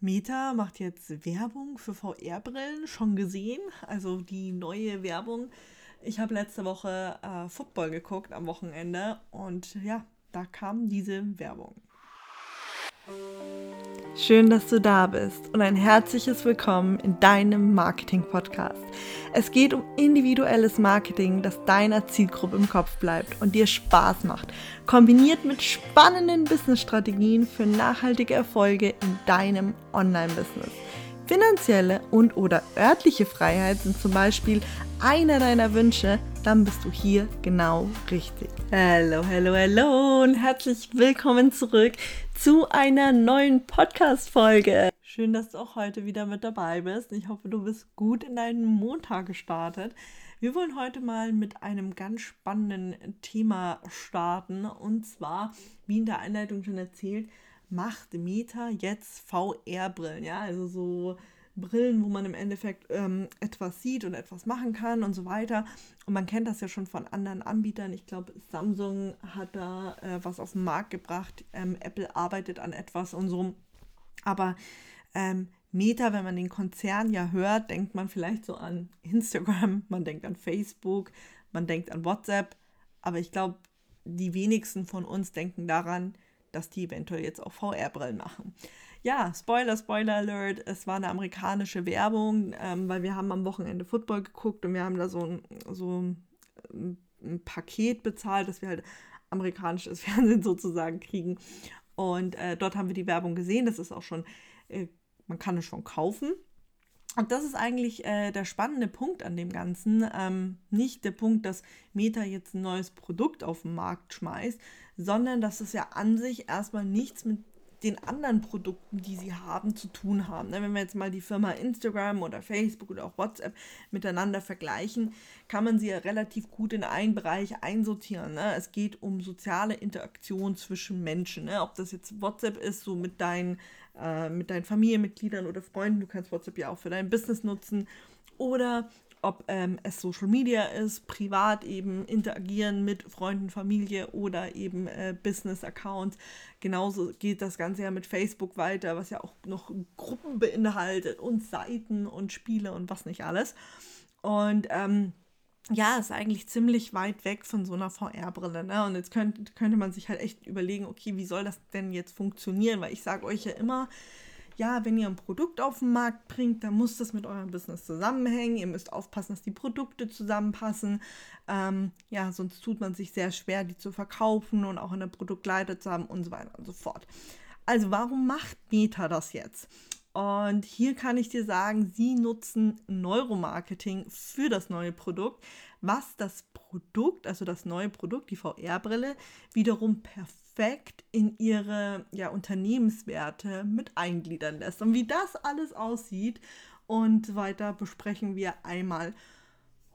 Meta macht jetzt Werbung für VR-Brillen, schon gesehen, also die neue Werbung. Ich habe letzte Woche äh, Football geguckt am Wochenende und ja, da kam diese Werbung. Schön, dass du da bist und ein herzliches Willkommen in deinem Marketing-Podcast. Es geht um individuelles Marketing, das deiner Zielgruppe im Kopf bleibt und dir Spaß macht, kombiniert mit spannenden Business-Strategien für nachhaltige Erfolge in deinem Online-Business. Finanzielle und oder örtliche Freiheit sind zum Beispiel einer deiner Wünsche, dann bist du hier genau richtig. Hallo, hallo, hallo und herzlich willkommen zurück zu einer neuen Podcast-Folge. Schön, dass du auch heute wieder mit dabei bist. Ich hoffe, du bist gut in deinen Montag gestartet. Wir wollen heute mal mit einem ganz spannenden Thema starten und zwar, wie in der Einleitung schon erzählt, macht Meta jetzt VR-Brillen, ja, also so Brillen, wo man im Endeffekt ähm, etwas sieht und etwas machen kann und so weiter. Und man kennt das ja schon von anderen Anbietern. Ich glaube, Samsung hat da äh, was auf den Markt gebracht. Ähm, Apple arbeitet an etwas und so. Aber ähm, Meta, wenn man den Konzern ja hört, denkt man vielleicht so an Instagram, man denkt an Facebook, man denkt an WhatsApp. Aber ich glaube, die wenigsten von uns denken daran, dass die eventuell jetzt auch VR-Brillen machen. Ja, Spoiler, Spoiler Alert, es war eine amerikanische Werbung, ähm, weil wir haben am Wochenende Football geguckt und wir haben da so ein, so ein, ein Paket bezahlt, dass wir halt amerikanisches Fernsehen sozusagen kriegen. Und äh, dort haben wir die Werbung gesehen. Das ist auch schon, äh, man kann es schon kaufen. Und das ist eigentlich äh, der spannende Punkt an dem Ganzen. Ähm, nicht der Punkt, dass Meta jetzt ein neues Produkt auf den Markt schmeißt, sondern dass es ja an sich erstmal nichts mit den anderen Produkten, die sie haben, zu tun haben. Ne, wenn wir jetzt mal die Firma Instagram oder Facebook oder auch WhatsApp miteinander vergleichen, kann man sie ja relativ gut in einen Bereich einsortieren. Ne? Es geht um soziale Interaktion zwischen Menschen. Ne? Ob das jetzt WhatsApp ist, so mit deinen, äh, mit deinen Familienmitgliedern oder Freunden, du kannst WhatsApp ja auch für dein Business nutzen. Oder ob ähm, es Social Media ist, privat eben interagieren mit Freunden, Familie oder eben äh, Business-Accounts. Genauso geht das Ganze ja mit Facebook weiter, was ja auch noch Gruppen beinhaltet und Seiten und Spiele und was nicht alles. Und ähm, ja, ist eigentlich ziemlich weit weg von so einer VR-Brille. Ne? Und jetzt könnt, könnte man sich halt echt überlegen, okay, wie soll das denn jetzt funktionieren? Weil ich sage euch ja immer, ja, wenn ihr ein Produkt auf den Markt bringt, dann muss das mit eurem Business zusammenhängen. Ihr müsst aufpassen, dass die Produkte zusammenpassen. Ähm, ja, sonst tut man sich sehr schwer, die zu verkaufen und auch eine Produktleiter zu haben und so weiter und so fort. Also warum macht Meta das jetzt? Und hier kann ich dir sagen, sie nutzen Neuromarketing für das neue Produkt, was das Produkt, also das neue Produkt, die VR-Brille, wiederum perfekt in ihre ja, Unternehmenswerte mit eingliedern lässt. Und wie das alles aussieht und weiter besprechen wir einmal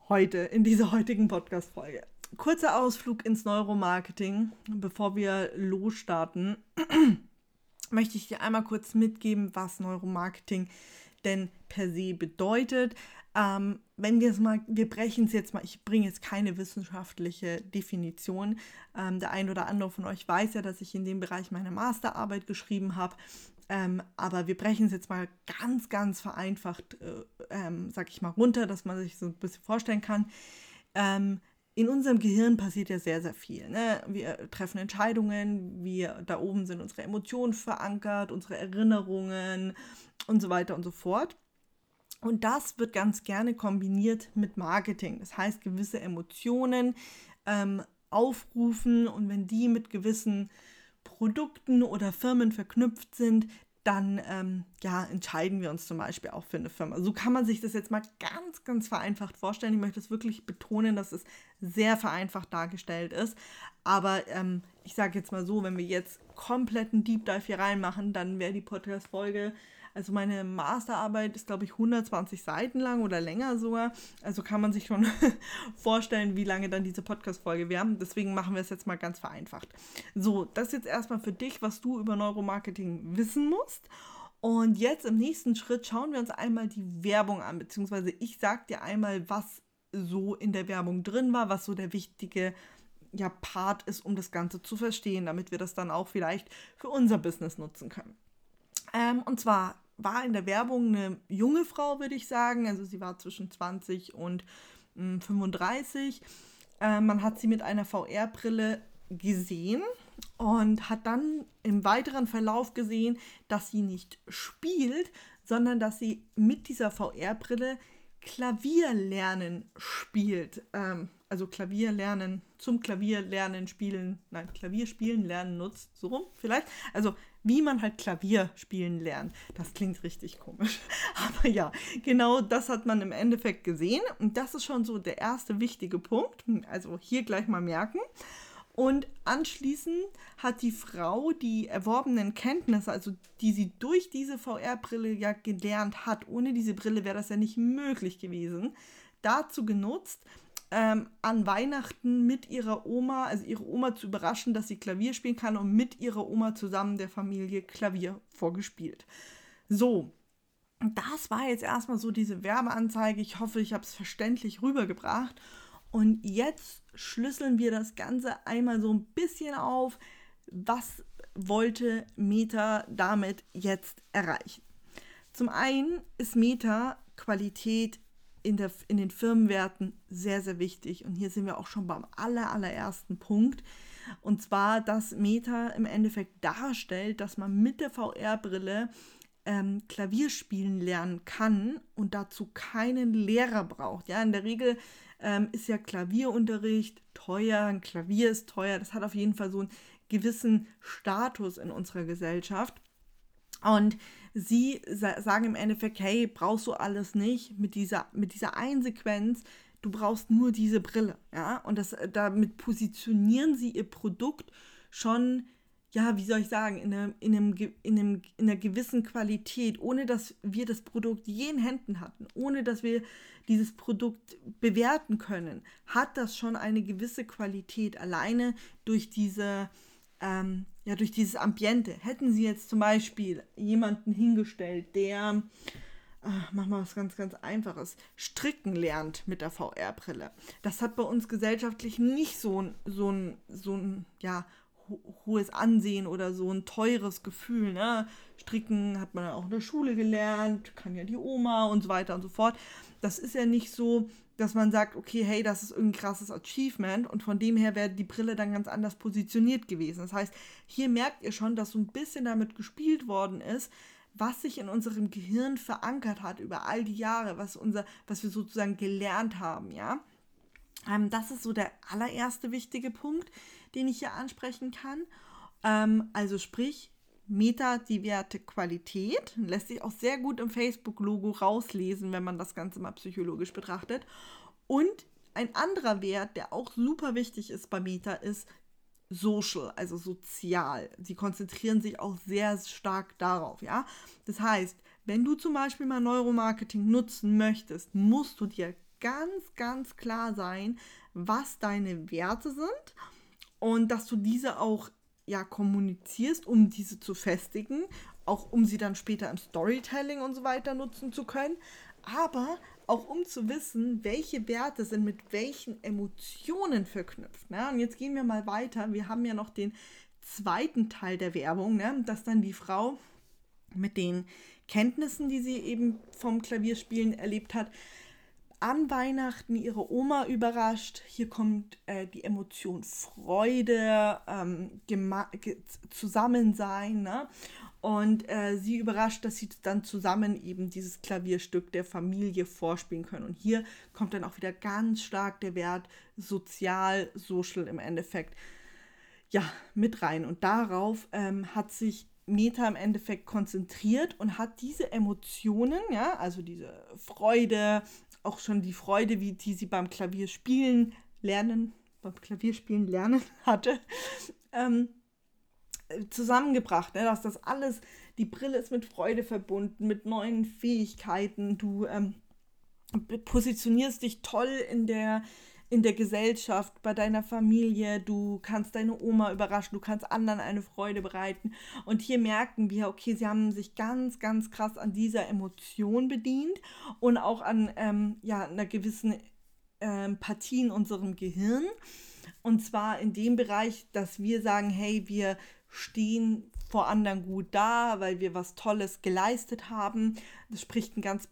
heute in dieser heutigen Podcast-Folge. Kurzer Ausflug ins Neuromarketing, bevor wir losstarten möchte ich dir einmal kurz mitgeben, was Neuromarketing denn per se bedeutet. Ähm, wenn wir es mal, wir brechen es jetzt mal, ich bringe jetzt keine wissenschaftliche Definition. Ähm, der ein oder andere von euch weiß ja, dass ich in dem Bereich meine Masterarbeit geschrieben habe. Ähm, aber wir brechen es jetzt mal ganz, ganz vereinfacht, äh, ähm, sag ich mal, runter, dass man sich so ein bisschen vorstellen kann. Ähm, in unserem Gehirn passiert ja sehr, sehr viel. Ne? Wir treffen Entscheidungen, wir da oben sind unsere Emotionen verankert, unsere Erinnerungen und so weiter und so fort. Und das wird ganz gerne kombiniert mit Marketing. Das heißt, gewisse Emotionen ähm, aufrufen und wenn die mit gewissen Produkten oder Firmen verknüpft sind, dann ähm, ja, entscheiden wir uns zum Beispiel auch für eine Firma. So kann man sich das jetzt mal ganz, ganz vereinfacht vorstellen. Ich möchte es wirklich betonen, dass es sehr vereinfacht dargestellt ist. Aber ähm, ich sage jetzt mal so, wenn wir jetzt kompletten Deep Dive hier reinmachen, dann wäre die Podcast-Folge also meine Masterarbeit ist, glaube ich, 120 Seiten lang oder länger sogar. Also kann man sich schon vorstellen, wie lange dann diese Podcast-Folge wäre. Deswegen machen wir es jetzt mal ganz vereinfacht. So, das jetzt erstmal für dich, was du über Neuromarketing wissen musst. Und jetzt im nächsten Schritt schauen wir uns einmal die Werbung an, beziehungsweise ich sage dir einmal, was so in der Werbung drin war, was so der wichtige ja, Part ist, um das Ganze zu verstehen, damit wir das dann auch vielleicht für unser Business nutzen können. Ähm, und zwar war in der Werbung eine junge Frau, würde ich sagen. Also sie war zwischen 20 und mh, hm, 35. Äh, man hat sie mit einer VR-Brille gesehen und hat dann im weiteren Verlauf gesehen, dass sie nicht spielt, sondern dass sie mit dieser VR-Brille Klavierlernen spielt. Ähm, also Klavierlernen, zum Klavierlernen spielen, nein, Klavierspielen lernen nutzt, so rum vielleicht. Also wie man halt Klavier spielen lernt. Das klingt richtig komisch. Aber ja, genau das hat man im Endeffekt gesehen. Und das ist schon so der erste wichtige Punkt. Also hier gleich mal merken. Und anschließend hat die Frau die erworbenen Kenntnisse, also die sie durch diese VR-Brille ja gelernt hat, ohne diese Brille wäre das ja nicht möglich gewesen, dazu genutzt, ähm, an Weihnachten mit ihrer Oma, also ihre Oma zu überraschen, dass sie Klavier spielen kann und mit ihrer Oma zusammen der Familie Klavier vorgespielt. So, das war jetzt erstmal so diese Werbeanzeige. Ich hoffe, ich habe es verständlich rübergebracht. Und jetzt schlüsseln wir das Ganze einmal so ein bisschen auf. Was wollte Meta damit jetzt erreichen? Zum einen ist Meta Qualität in, der, in den Firmenwerten sehr, sehr wichtig. Und hier sind wir auch schon beim aller, allerersten Punkt. Und zwar, dass Meta im Endeffekt darstellt, dass man mit der VR-Brille ähm, Klavierspielen lernen kann und dazu keinen Lehrer braucht. Ja, in der Regel ähm, ist ja Klavierunterricht teuer, ein Klavier ist teuer. Das hat auf jeden Fall so einen gewissen Status in unserer Gesellschaft. Und sie sagen im Endeffekt, hey, brauchst du alles nicht mit dieser, mit dieser einen Sequenz, du brauchst nur diese Brille. Ja? Und das, damit positionieren sie ihr Produkt schon ja, wie soll ich sagen, in, einem, in, einem, in, einem, in einer gewissen Qualität, ohne dass wir das Produkt je in Händen hatten, ohne dass wir dieses Produkt bewerten können, hat das schon eine gewisse Qualität alleine durch diese, ähm, ja, durch dieses Ambiente. Hätten Sie jetzt zum Beispiel jemanden hingestellt, der, ach, mach mal was ganz, ganz Einfaches, stricken lernt mit der VR-Brille. Das hat bei uns gesellschaftlich nicht so so so ein, ja, hohes Ansehen oder so ein teures Gefühl. Ne? Stricken hat man auch in der Schule gelernt, kann ja die Oma und so weiter und so fort. Das ist ja nicht so, dass man sagt, okay, hey, das ist irgendein krasses Achievement und von dem her wäre die Brille dann ganz anders positioniert gewesen. Das heißt, hier merkt ihr schon, dass so ein bisschen damit gespielt worden ist, was sich in unserem Gehirn verankert hat über all die Jahre, was unser, was wir sozusagen gelernt haben, ja. Ähm, das ist so der allererste wichtige Punkt, den ich hier ansprechen kann. Ähm, also sprich, Meta die Werte Qualität lässt sich auch sehr gut im Facebook-Logo rauslesen, wenn man das Ganze mal psychologisch betrachtet. Und ein anderer Wert, der auch super wichtig ist bei Meta, ist social, also sozial. Sie konzentrieren sich auch sehr stark darauf, ja. Das heißt, wenn du zum Beispiel mal Neuromarketing nutzen möchtest, musst du dir ganz, ganz klar sein, was deine Werte sind und dass du diese auch ja kommunizierst, um diese zu festigen, auch um sie dann später im Storytelling und so weiter nutzen zu können, aber auch um zu wissen, welche Werte sind mit welchen Emotionen verknüpft. Ne? Und jetzt gehen wir mal weiter. Wir haben ja noch den zweiten Teil der Werbung, ne? dass dann die Frau mit den Kenntnissen, die sie eben vom Klavierspielen erlebt hat, an Weihnachten ihre Oma überrascht. Hier kommt äh, die Emotion Freude, ähm, Zusammensein. Ne? Und äh, sie überrascht, dass sie dann zusammen eben dieses Klavierstück der Familie vorspielen können. Und hier kommt dann auch wieder ganz stark der Wert sozial, social im Endeffekt ja, mit rein. Und darauf ähm, hat sich Meta im Endeffekt konzentriert und hat diese Emotionen, ja, also diese Freude, auch schon die Freude, wie die sie beim Klavierspielen lernen, beim Klavierspielen lernen hatte, ähm, zusammengebracht, ne? dass das alles, die Brille ist mit Freude verbunden, mit neuen Fähigkeiten, du ähm, positionierst dich toll in der in der Gesellschaft, bei deiner Familie, du kannst deine Oma überraschen, du kannst anderen eine Freude bereiten. Und hier merken wir, okay, sie haben sich ganz, ganz krass an dieser Emotion bedient und auch an ähm, ja, einer gewissen ähm, Partie in unserem Gehirn. Und zwar in dem Bereich, dass wir sagen, hey, wir stehen vor anderen gut da, weil wir was Tolles geleistet haben. Das spricht einen ganz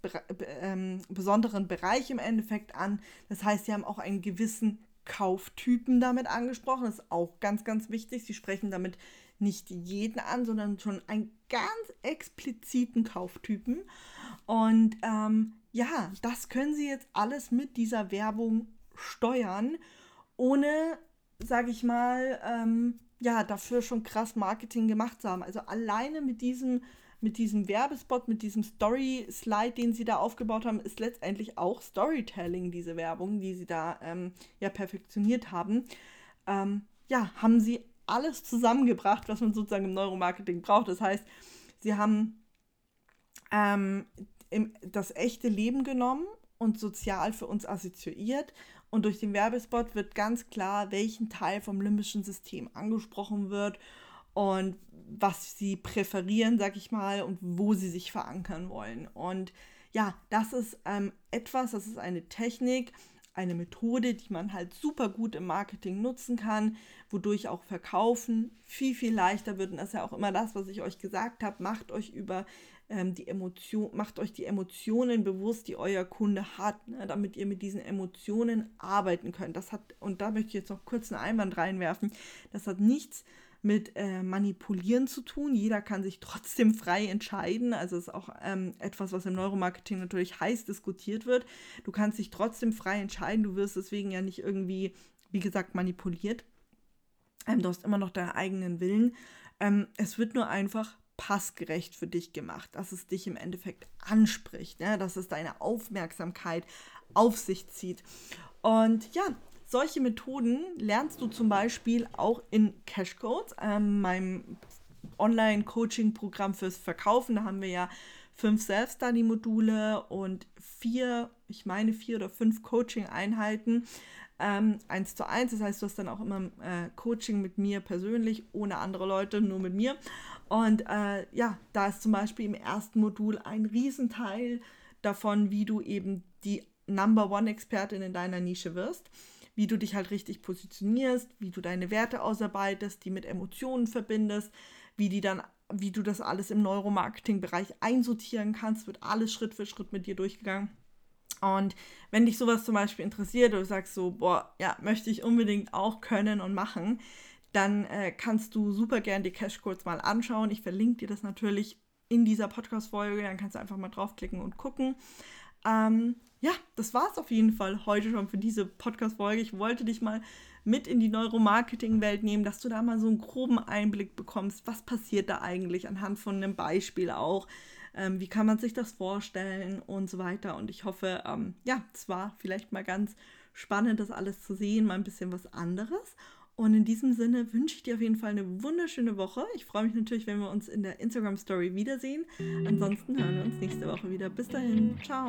ähm, besonderen Bereich im Endeffekt an. Das heißt, sie haben auch einen gewissen Kauftypen damit angesprochen. Das ist auch ganz, ganz wichtig. Sie sprechen damit nicht jeden an, sondern schon einen ganz expliziten Kauftypen. Und ähm, ja, das können Sie jetzt alles mit dieser Werbung steuern, ohne, sage ich mal, ähm, ja, dafür schon krass Marketing gemacht zu haben. Also alleine mit diesem, mit diesem Werbespot, mit diesem Story-Slide, den sie da aufgebaut haben, ist letztendlich auch Storytelling, diese Werbung, die sie da ähm, ja perfektioniert haben. Ähm, ja, haben sie alles zusammengebracht, was man sozusagen im Neuromarketing braucht. Das heißt, sie haben ähm, das echte Leben genommen und sozial für uns assoziiert. Und durch den Werbespot wird ganz klar, welchen Teil vom limbischen System angesprochen wird und was sie präferieren, sag ich mal, und wo sie sich verankern wollen. Und ja, das ist ähm, etwas, das ist eine Technik, eine Methode, die man halt super gut im Marketing nutzen kann, wodurch auch Verkaufen viel, viel leichter wird. Und das ist ja auch immer das, was ich euch gesagt habe. Macht euch über ähm, die Emotion, macht euch die Emotionen bewusst, die euer Kunde hat, ne, damit ihr mit diesen Emotionen arbeiten könnt. Das hat, und da möchte ich jetzt noch kurz einen Einwand reinwerfen, das hat nichts mit äh, Manipulieren zu tun. Jeder kann sich trotzdem frei entscheiden. Also ist auch ähm, etwas, was im Neuromarketing natürlich heiß diskutiert wird. Du kannst dich trotzdem frei entscheiden. Du wirst deswegen ja nicht irgendwie, wie gesagt, manipuliert. Ähm, du hast immer noch deinen eigenen Willen. Ähm, es wird nur einfach passgerecht für dich gemacht, dass es dich im Endeffekt anspricht, ne? dass es deine Aufmerksamkeit auf sich zieht. Und ja, solche Methoden lernst du zum Beispiel auch in Cashcodes, ähm, meinem Online-Coaching-Programm fürs Verkaufen. Da haben wir ja fünf Self-Study-Module und vier, ich meine vier oder fünf Coaching-Einheiten. Ähm, eins zu eins, das heißt, du hast dann auch immer äh, Coaching mit mir persönlich, ohne andere Leute, nur mit mir. Und äh, ja, da ist zum Beispiel im ersten Modul ein Riesenteil davon, wie du eben die Number One-Expertin in deiner Nische wirst wie du dich halt richtig positionierst, wie du deine Werte ausarbeitest, die mit Emotionen verbindest, wie die dann wie du das alles im Neuromarketing-Bereich einsortieren kannst, wird alles Schritt für Schritt mit dir durchgegangen. Und wenn dich sowas zum Beispiel interessiert oder du sagst so, boah, ja, möchte ich unbedingt auch können und machen, dann äh, kannst du super gern die Cash Codes mal anschauen. Ich verlinke dir das natürlich in dieser Podcast-Folge, dann kannst du einfach mal draufklicken und gucken. Ähm, ja, das war es auf jeden Fall heute schon für diese Podcast-Folge. Ich wollte dich mal mit in die Neuromarketing-Welt nehmen, dass du da mal so einen groben Einblick bekommst. Was passiert da eigentlich anhand von einem Beispiel auch? Ähm, wie kann man sich das vorstellen und so weiter? Und ich hoffe, ähm, ja, es war vielleicht mal ganz spannend, das alles zu sehen, mal ein bisschen was anderes. Und in diesem Sinne wünsche ich dir auf jeden Fall eine wunderschöne Woche. Ich freue mich natürlich, wenn wir uns in der Instagram Story wiedersehen. Ansonsten hören wir uns nächste Woche wieder. Bis dahin, ciao.